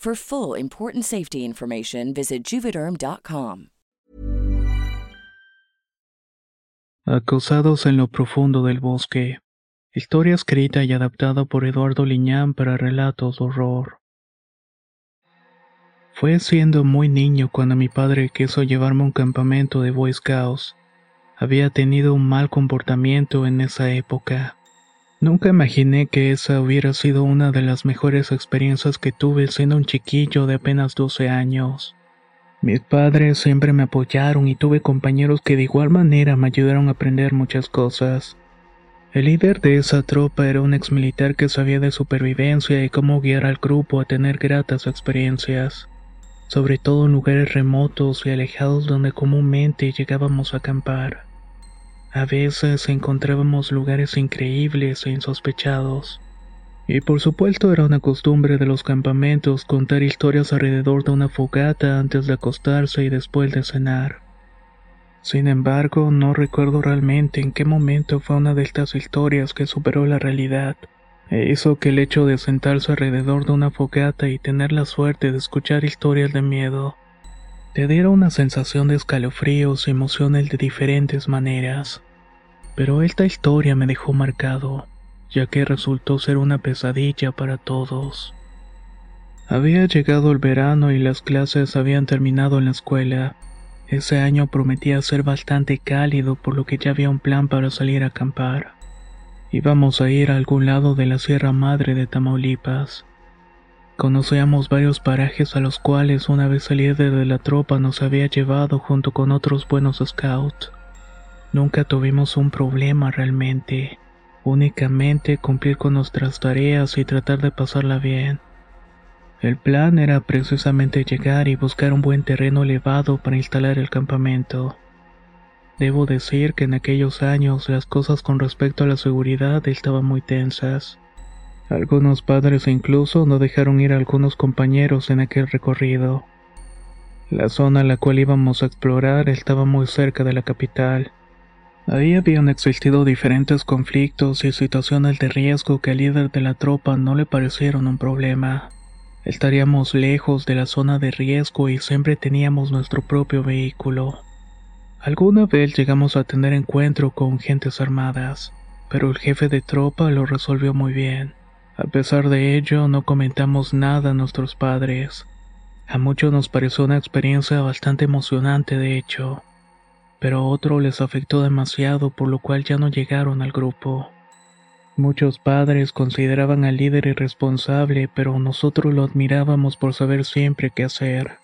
For full important safety information, visit juvederm.com. Acosados en lo profundo del bosque. Historia escrita y adaptada por Eduardo Liñán para relatos de horror. Fue siendo muy niño cuando mi padre quiso llevarme a un campamento de Boy Scouts. Había tenido un mal comportamiento en esa época. Nunca imaginé que esa hubiera sido una de las mejores experiencias que tuve siendo un chiquillo de apenas 12 años. Mis padres siempre me apoyaron y tuve compañeros que de igual manera me ayudaron a aprender muchas cosas. El líder de esa tropa era un ex militar que sabía de supervivencia y cómo guiar al grupo a tener gratas experiencias, sobre todo en lugares remotos y alejados donde comúnmente llegábamos a acampar. A veces encontrábamos lugares increíbles e insospechados. Y por supuesto era una costumbre de los campamentos contar historias alrededor de una fogata antes de acostarse y después de cenar. Sin embargo, no recuerdo realmente en qué momento fue una de estas historias que superó la realidad, e hizo que el hecho de sentarse alrededor de una fogata y tener la suerte de escuchar historias de miedo, te diera una sensación de escalofríos y emociones de diferentes maneras. Pero esta historia me dejó marcado ya que resultó ser una pesadilla para todos. Había llegado el verano y las clases habían terminado en la escuela. Ese año prometía ser bastante cálido por lo que ya había un plan para salir a acampar. Íbamos a ir a algún lado de la Sierra Madre de Tamaulipas. Conocíamos varios parajes a los cuales una vez líder de la tropa nos había llevado junto con otros buenos scouts. Nunca tuvimos un problema realmente únicamente cumplir con nuestras tareas y tratar de pasarla bien. El plan era precisamente llegar y buscar un buen terreno elevado para instalar el campamento. Debo decir que en aquellos años las cosas con respecto a la seguridad estaban muy tensas. Algunos padres incluso no dejaron ir a algunos compañeros en aquel recorrido. La zona a la cual íbamos a explorar estaba muy cerca de la capital Ahí habían existido diferentes conflictos y situaciones de riesgo que al líder de la tropa no le parecieron un problema. Estaríamos lejos de la zona de riesgo y siempre teníamos nuestro propio vehículo. Alguna vez llegamos a tener encuentro con gentes armadas, pero el jefe de tropa lo resolvió muy bien. A pesar de ello, no comentamos nada a nuestros padres. A muchos nos pareció una experiencia bastante emocionante, de hecho pero a otro les afectó demasiado por lo cual ya no llegaron al grupo. Muchos padres consideraban al líder irresponsable, pero nosotros lo admirábamos por saber siempre qué hacer.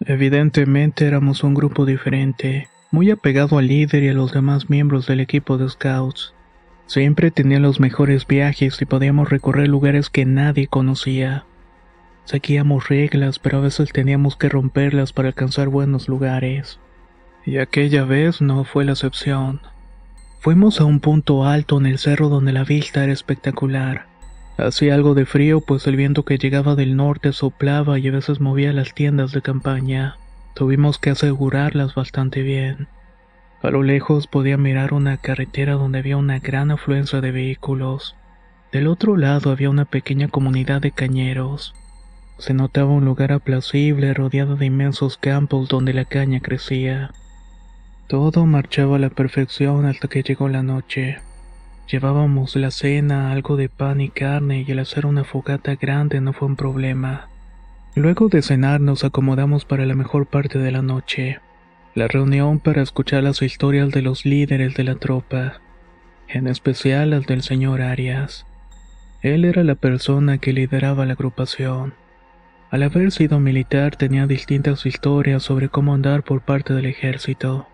Evidentemente éramos un grupo diferente, muy apegado al líder y a los demás miembros del equipo de Scouts. Siempre tenía los mejores viajes y podíamos recorrer lugares que nadie conocía. Seguíamos reglas, pero a veces teníamos que romperlas para alcanzar buenos lugares. Y aquella vez no fue la excepción. Fuimos a un punto alto en el cerro donde la vista era espectacular. Hacía algo de frío pues el viento que llegaba del norte soplaba y a veces movía las tiendas de campaña. Tuvimos que asegurarlas bastante bien. A lo lejos podía mirar una carretera donde había una gran afluencia de vehículos. Del otro lado había una pequeña comunidad de cañeros. Se notaba un lugar aplacible rodeado de inmensos campos donde la caña crecía. Todo marchaba a la perfección hasta que llegó la noche. Llevábamos la cena, algo de pan y carne y el hacer una fogata grande no fue un problema. Luego de cenar nos acomodamos para la mejor parte de la noche, la reunión para escuchar las historias de los líderes de la tropa, en especial las del señor Arias. Él era la persona que lideraba la agrupación. Al haber sido militar tenía distintas historias sobre cómo andar por parte del ejército.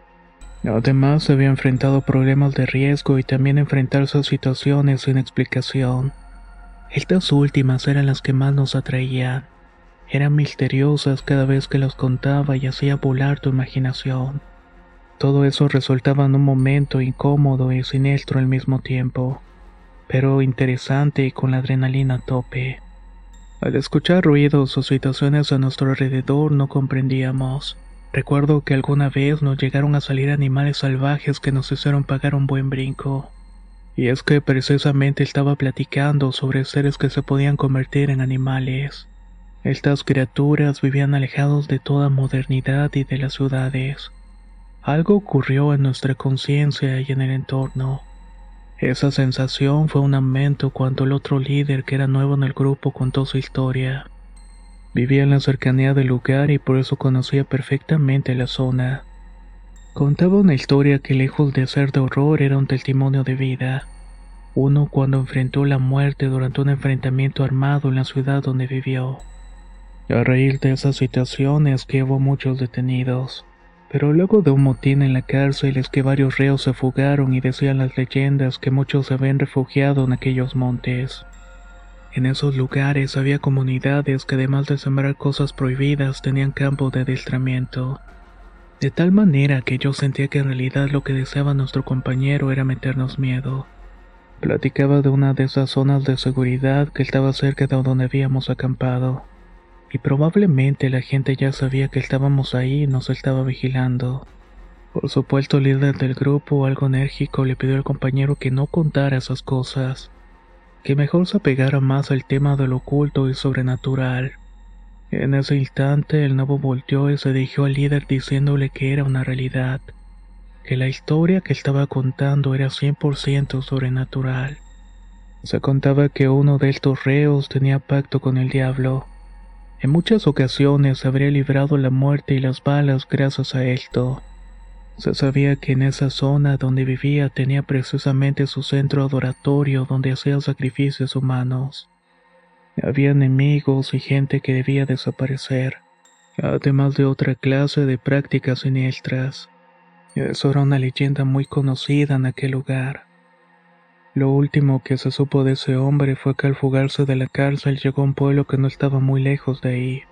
Además había enfrentado problemas de riesgo y también enfrentarse a situaciones sin explicación. Estas últimas eran las que más nos atraían. Eran misteriosas cada vez que las contaba y hacía volar tu imaginación. Todo eso resultaba en un momento incómodo y siniestro al mismo tiempo, pero interesante y con la adrenalina a tope. Al escuchar ruidos o situaciones a nuestro alrededor no comprendíamos. Recuerdo que alguna vez nos llegaron a salir animales salvajes que nos hicieron pagar un buen brinco. Y es que precisamente estaba platicando sobre seres que se podían convertir en animales. Estas criaturas vivían alejados de toda modernidad y de las ciudades. Algo ocurrió en nuestra conciencia y en el entorno. Esa sensación fue un aumento cuando el otro líder que era nuevo en el grupo contó su historia. Vivía en la cercanía del lugar y por eso conocía perfectamente la zona. Contaba una historia que lejos de ser de horror era un testimonio de vida. Uno cuando enfrentó la muerte durante un enfrentamiento armado en la ciudad donde vivió. A raíz de esas situaciones que muchos detenidos. Pero luego de un motín en la cárcel es que varios reos se fugaron y decían las leyendas que muchos se habían refugiado en aquellos montes. En esos lugares había comunidades que además de sembrar cosas prohibidas tenían campos de adiestramiento. De tal manera que yo sentía que en realidad lo que deseaba nuestro compañero era meternos miedo. Platicaba de una de esas zonas de seguridad que estaba cerca de donde habíamos acampado y probablemente la gente ya sabía que estábamos ahí y nos estaba vigilando. Por supuesto, el líder del grupo, algo enérgico, le pidió al compañero que no contara esas cosas, que mejor se apegara más al tema de lo oculto y sobrenatural. En ese instante, el nuevo volteó y se dirigió al líder diciéndole que era una realidad, que la historia que estaba contando era 100% sobrenatural. Se contaba que uno de estos reos tenía pacto con el diablo, en muchas ocasiones habría librado la muerte y las balas gracias a esto. Se sabía que en esa zona donde vivía tenía precisamente su centro adoratorio donde hacía sacrificios humanos. Había enemigos y gente que debía desaparecer, además de otra clase de prácticas siniestras. Eso era una leyenda muy conocida en aquel lugar. Lo último que se supo de ese hombre fue que al fugarse de la cárcel llegó a un pueblo que no estaba muy lejos de ahí.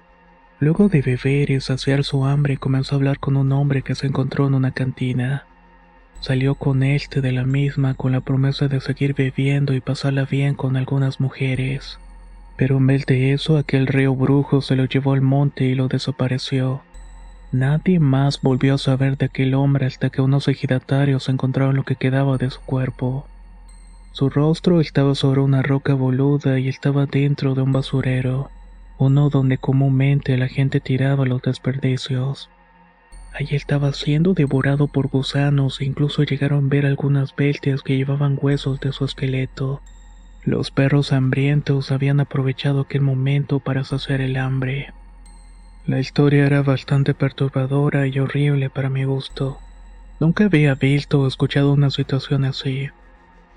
Luego de beber y saciar su hambre comenzó a hablar con un hombre que se encontró en una cantina. Salió con este de la misma con la promesa de seguir bebiendo y pasarla bien con algunas mujeres. Pero en vez de eso aquel río brujo se lo llevó al monte y lo desapareció. Nadie más volvió a saber de aquel hombre hasta que unos ejidatarios encontraron lo que quedaba de su cuerpo. Su rostro estaba sobre una roca boluda y estaba dentro de un basurero, uno donde comúnmente la gente tiraba los desperdicios. Allí estaba siendo devorado por gusanos e incluso llegaron a ver algunas bestias que llevaban huesos de su esqueleto. Los perros hambrientos habían aprovechado aquel momento para saciar el hambre. La historia era bastante perturbadora y horrible para mi gusto. Nunca había visto o escuchado una situación así.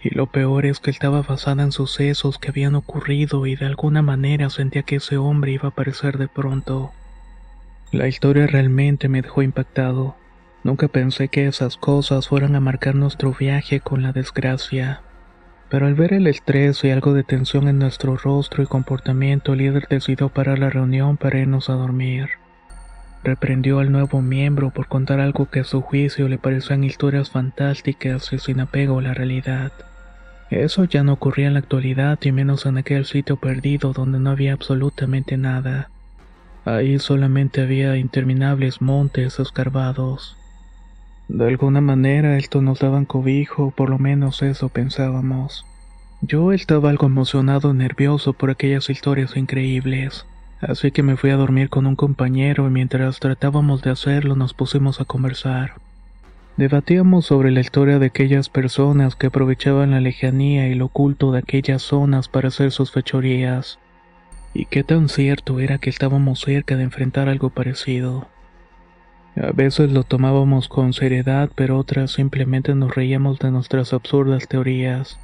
Y lo peor es que estaba basada en sucesos que habían ocurrido y de alguna manera sentía que ese hombre iba a aparecer de pronto. La historia realmente me dejó impactado. Nunca pensé que esas cosas fueran a marcar nuestro viaje con la desgracia. Pero al ver el estrés y algo de tensión en nuestro rostro y comportamiento, el líder decidió parar la reunión para irnos a dormir. Reprendió al nuevo miembro por contar algo que a su juicio le parecían historias fantásticas y sin apego a la realidad. Eso ya no ocurría en la actualidad y menos en aquel sitio perdido donde no había absolutamente nada. Ahí solamente había interminables montes escarbados. De alguna manera esto nos daban cobijo, por lo menos eso pensábamos. Yo estaba algo emocionado y nervioso por aquellas historias increíbles, así que me fui a dormir con un compañero y mientras tratábamos de hacerlo nos pusimos a conversar. Debatíamos sobre la historia de aquellas personas que aprovechaban la lejanía y lo oculto de aquellas zonas para hacer sus fechorías. Y qué tan cierto era que estábamos cerca de enfrentar algo parecido. A veces lo tomábamos con seriedad, pero otras simplemente nos reíamos de nuestras absurdas teorías,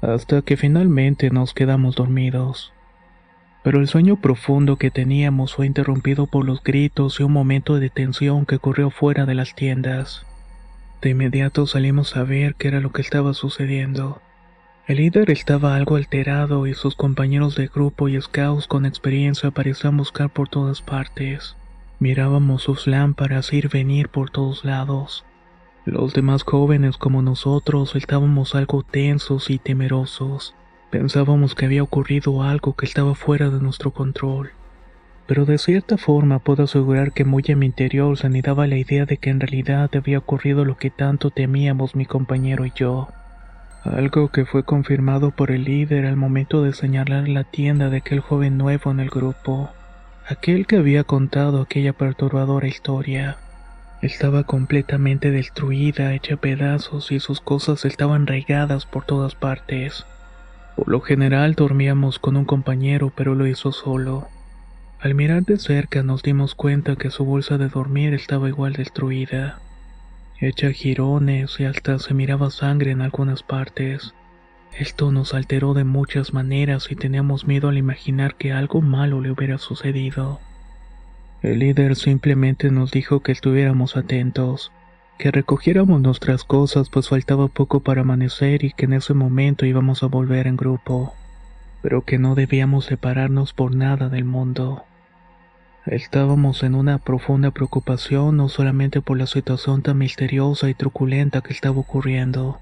hasta que finalmente nos quedamos dormidos. Pero el sueño profundo que teníamos fue interrumpido por los gritos y un momento de tensión que ocurrió fuera de las tiendas. De inmediato salimos a ver qué era lo que estaba sucediendo. El líder estaba algo alterado y sus compañeros de grupo y scouts con experiencia parecían buscar por todas partes. Mirábamos sus lámparas ir venir por todos lados. Los demás jóvenes como nosotros estábamos algo tensos y temerosos. Pensábamos que había ocurrido algo que estaba fuera de nuestro control. Pero de cierta forma puedo asegurar que muy en mi interior se anidaba la idea de que en realidad había ocurrido lo que tanto temíamos mi compañero y yo. Algo que fue confirmado por el líder al momento de señalar la tienda de aquel joven nuevo en el grupo aquel que había contado aquella perturbadora historia. Estaba completamente destruida, hecha pedazos y sus cosas estaban regadas por todas partes. Por lo general dormíamos con un compañero, pero lo hizo solo. Al mirar de cerca nos dimos cuenta que su bolsa de dormir estaba igual destruida, hecha jirones y hasta se miraba sangre en algunas partes. Esto nos alteró de muchas maneras y teníamos miedo al imaginar que algo malo le hubiera sucedido. El líder simplemente nos dijo que estuviéramos atentos, que recogiéramos nuestras cosas pues faltaba poco para amanecer y que en ese momento íbamos a volver en grupo, pero que no debíamos separarnos por nada del mundo. Estábamos en una profunda preocupación no solamente por la situación tan misteriosa y truculenta que estaba ocurriendo,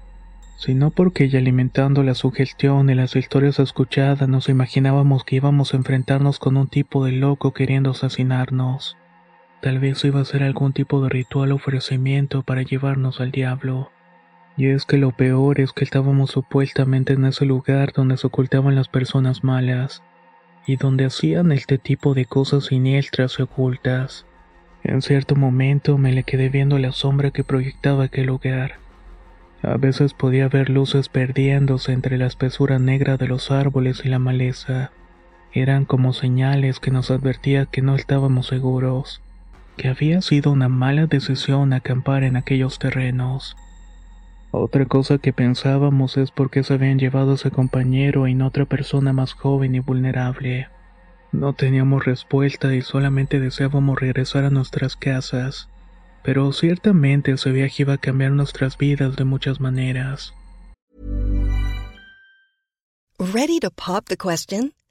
sino porque alimentando la sugestión y las historias escuchadas nos imaginábamos que íbamos a enfrentarnos con un tipo de loco queriendo asesinarnos. Tal vez iba a ser algún tipo de ritual o ofrecimiento para llevarnos al diablo. Y es que lo peor es que estábamos supuestamente en ese lugar donde se ocultaban las personas malas, y donde hacían este tipo de cosas siniestras y ocultas. En cierto momento me le quedé viendo la sombra que proyectaba aquel lugar a veces podía ver luces perdiéndose entre la espesura negra de los árboles y la maleza. Eran como señales que nos advertía que no estábamos seguros, que había sido una mala decisión acampar en aquellos terrenos. Otra cosa que pensábamos es por qué se habían llevado a ese compañero y no otra persona más joven y vulnerable. No teníamos respuesta y solamente deseábamos regresar a nuestras casas pero ciertamente ese viaje iba a cambiar nuestras vidas de muchas maneras. Ready to pop the question?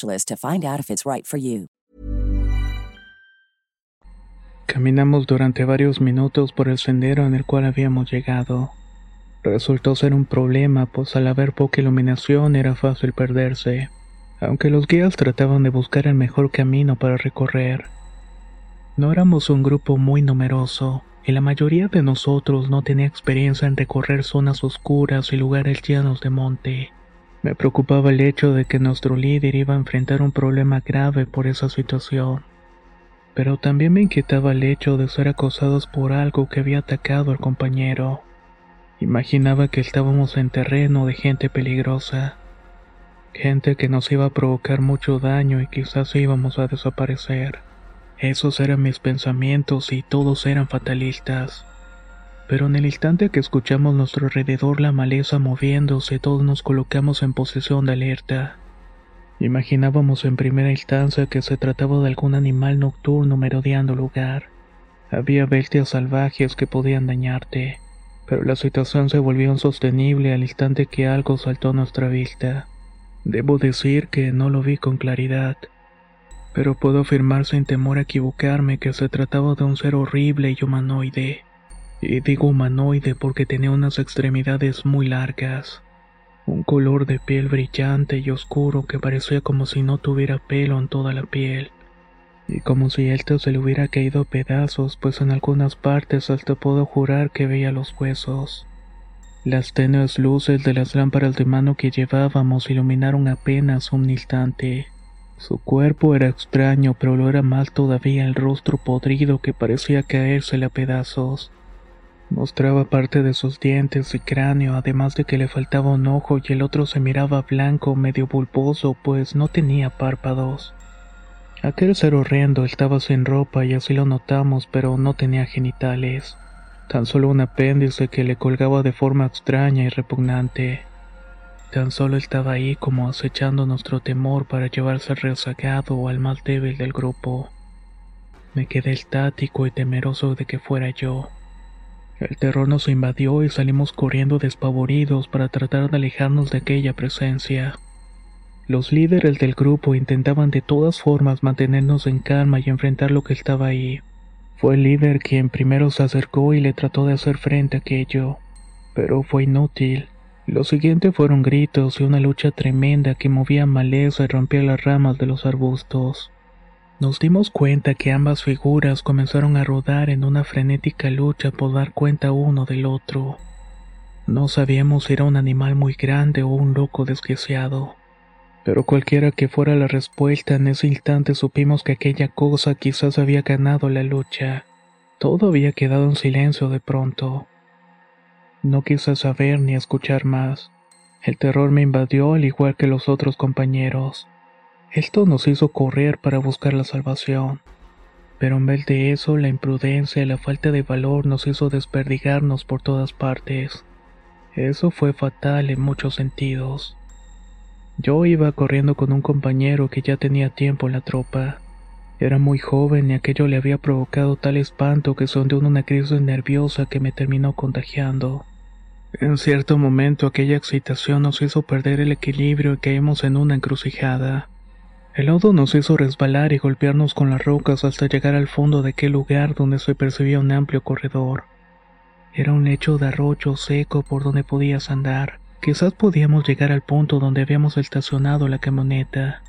to find out if it's right for you. Caminamos durante varios minutos por el sendero en el cual habíamos llegado. Resultó ser un problema, pues al haber poca iluminación era fácil perderse, aunque los guías trataban de buscar el mejor camino para recorrer. No éramos un grupo muy numeroso, y la mayoría de nosotros no tenía experiencia en recorrer zonas oscuras y lugares llenos de monte. Me preocupaba el hecho de que nuestro líder iba a enfrentar un problema grave por esa situación. Pero también me inquietaba el hecho de ser acosados por algo que había atacado al compañero. Imaginaba que estábamos en terreno de gente peligrosa. Gente que nos iba a provocar mucho daño y quizás íbamos a desaparecer. Esos eran mis pensamientos y todos eran fatalistas. Pero en el instante que escuchamos nuestro alrededor la maleza moviéndose, todos nos colocamos en posición de alerta. Imaginábamos en primera instancia que se trataba de algún animal nocturno merodeando lugar. Había bestias salvajes que podían dañarte, pero la situación se volvió insostenible al instante que algo saltó a nuestra vista. Debo decir que no lo vi con claridad pero puedo afirmar sin temor a equivocarme que se trataba de un ser horrible y humanoide. Y digo humanoide porque tenía unas extremidades muy largas, un color de piel brillante y oscuro que parecía como si no tuviera pelo en toda la piel, y como si esto se le hubiera caído a pedazos, pues en algunas partes hasta puedo jurar que veía los huesos. Las tenues luces de las lámparas de mano que llevábamos iluminaron apenas un instante. Su cuerpo era extraño, pero lo era más todavía el rostro podrido que parecía caérsele a pedazos. Mostraba parte de sus dientes y cráneo, además de que le faltaba un ojo y el otro se miraba blanco, medio bulboso, pues no tenía párpados. Aquel ser horrendo estaba sin ropa y así lo notamos, pero no tenía genitales, tan solo un apéndice que le colgaba de forma extraña y repugnante. Tan solo estaba ahí como acechando nuestro temor para llevarse rezagado al más débil del grupo. Me quedé estático y temeroso de que fuera yo. El terror nos invadió y salimos corriendo despavoridos para tratar de alejarnos de aquella presencia. Los líderes del grupo intentaban de todas formas mantenernos en calma y enfrentar lo que estaba ahí. Fue el líder quien primero se acercó y le trató de hacer frente a aquello, pero fue inútil. Lo siguiente fueron gritos y una lucha tremenda que movía maleza y rompía las ramas de los arbustos. Nos dimos cuenta que ambas figuras comenzaron a rodar en una frenética lucha por dar cuenta uno del otro. No sabíamos si era un animal muy grande o un loco desquiciado. Pero cualquiera que fuera la respuesta, en ese instante supimos que aquella cosa quizás había ganado la lucha. Todo había quedado en silencio de pronto. No quise saber ni escuchar más. El terror me invadió al igual que los otros compañeros. Esto nos hizo correr para buscar la salvación. Pero en vez de eso, la imprudencia y la falta de valor nos hizo desperdigarnos por todas partes. Eso fue fatal en muchos sentidos. Yo iba corriendo con un compañero que ya tenía tiempo en la tropa. Era muy joven y aquello le había provocado tal espanto que sondeó una crisis nerviosa que me terminó contagiando. En cierto momento aquella excitación nos hizo perder el equilibrio y caímos en una encrucijada. El lodo nos hizo resbalar y golpearnos con las rocas hasta llegar al fondo de aquel lugar donde se percibía un amplio corredor. Era un lecho de arroyo seco por donde podías andar. Quizás podíamos llegar al punto donde habíamos estacionado la camioneta.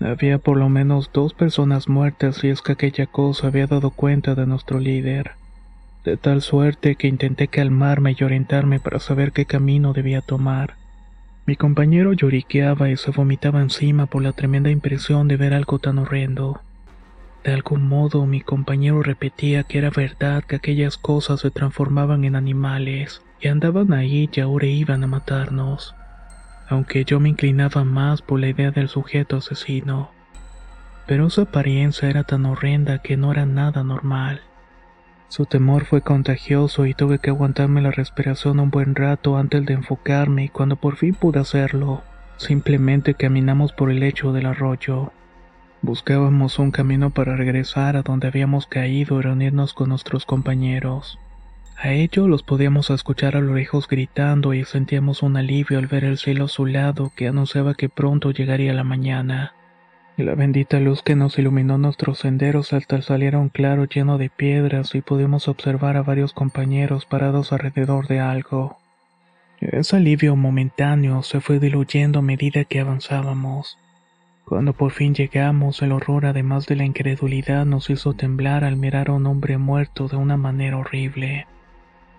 Había por lo menos dos personas muertas y es que aquella cosa había dado cuenta de nuestro líder de tal suerte que intenté calmarme y orientarme para saber qué camino debía tomar. Mi compañero lloriqueaba y se vomitaba encima por la tremenda impresión de ver algo tan horrendo. De algún modo mi compañero repetía que era verdad que aquellas cosas se transformaban en animales y andaban ahí y ahora iban a matarnos, aunque yo me inclinaba más por la idea del sujeto asesino. Pero su apariencia era tan horrenda que no era nada normal. Su temor fue contagioso y tuve que aguantarme la respiración un buen rato antes de enfocarme y cuando por fin pude hacerlo, simplemente caminamos por el lecho del arroyo. Buscábamos un camino para regresar a donde habíamos caído y reunirnos con nuestros compañeros. A ello los podíamos escuchar a lo lejos gritando y sentíamos un alivio al ver el cielo azulado que anunciaba que pronto llegaría la mañana la bendita luz que nos iluminó nuestros senderos hasta salir a un claro lleno de piedras y pudimos observar a varios compañeros parados alrededor de algo. Ese alivio momentáneo se fue diluyendo a medida que avanzábamos. Cuando por fin llegamos, el horror además de la incredulidad nos hizo temblar al mirar a un hombre muerto de una manera horrible.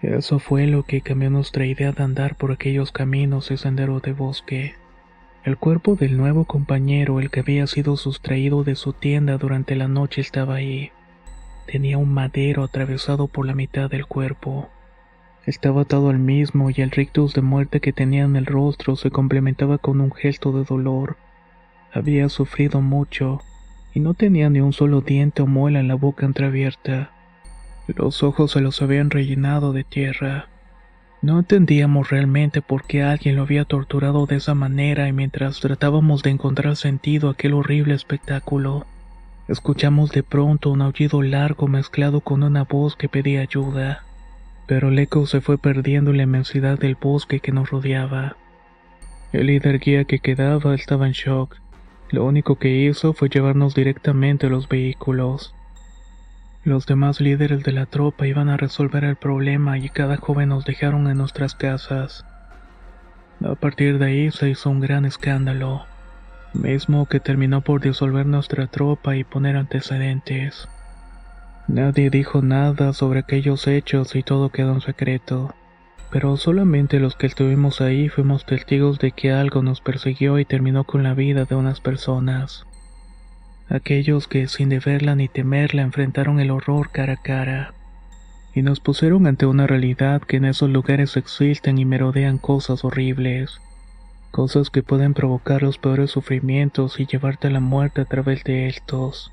Eso fue lo que cambió nuestra idea de andar por aquellos caminos y senderos de bosque. El cuerpo del nuevo compañero, el que había sido sustraído de su tienda durante la noche, estaba ahí. Tenía un madero atravesado por la mitad del cuerpo. Estaba atado al mismo y el rictus de muerte que tenía en el rostro se complementaba con un gesto de dolor. Había sufrido mucho y no tenía ni un solo diente o muela en la boca entreabierta. Los ojos se los habían rellenado de tierra. No entendíamos realmente por qué alguien lo había torturado de esa manera y mientras tratábamos de encontrar sentido a aquel horrible espectáculo, escuchamos de pronto un aullido largo mezclado con una voz que pedía ayuda. Pero el eco se fue perdiendo en la inmensidad del bosque que nos rodeaba. El líder guía que quedaba estaba en shock lo único que hizo fue llevarnos directamente a los vehículos. Los demás líderes de la tropa iban a resolver el problema y cada joven nos dejaron en nuestras casas. A partir de ahí se hizo un gran escándalo, mismo que terminó por disolver nuestra tropa y poner antecedentes. Nadie dijo nada sobre aquellos hechos y todo quedó en secreto pero solamente los que estuvimos ahí fuimos testigos de que algo nos persiguió y terminó con la vida de unas personas. Aquellos que sin deberla ni temerla enfrentaron el horror cara a cara. Y nos pusieron ante una realidad que en esos lugares existen y merodean cosas horribles. Cosas que pueden provocar los peores sufrimientos y llevarte a la muerte a través de estos.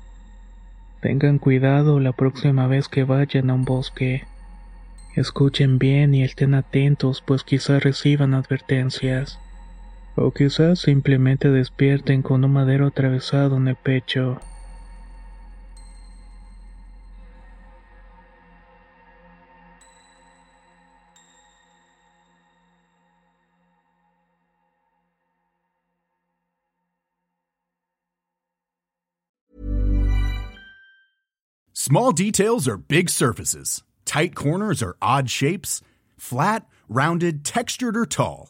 Tengan cuidado la próxima vez que vayan a un bosque. Escuchen bien y estén atentos, pues quizás reciban advertencias. O quizás simplemente despierten con un madero atravesado en el pecho. Small details are big surfaces. Tight corners or odd shapes? Flat, rounded, textured, or tall?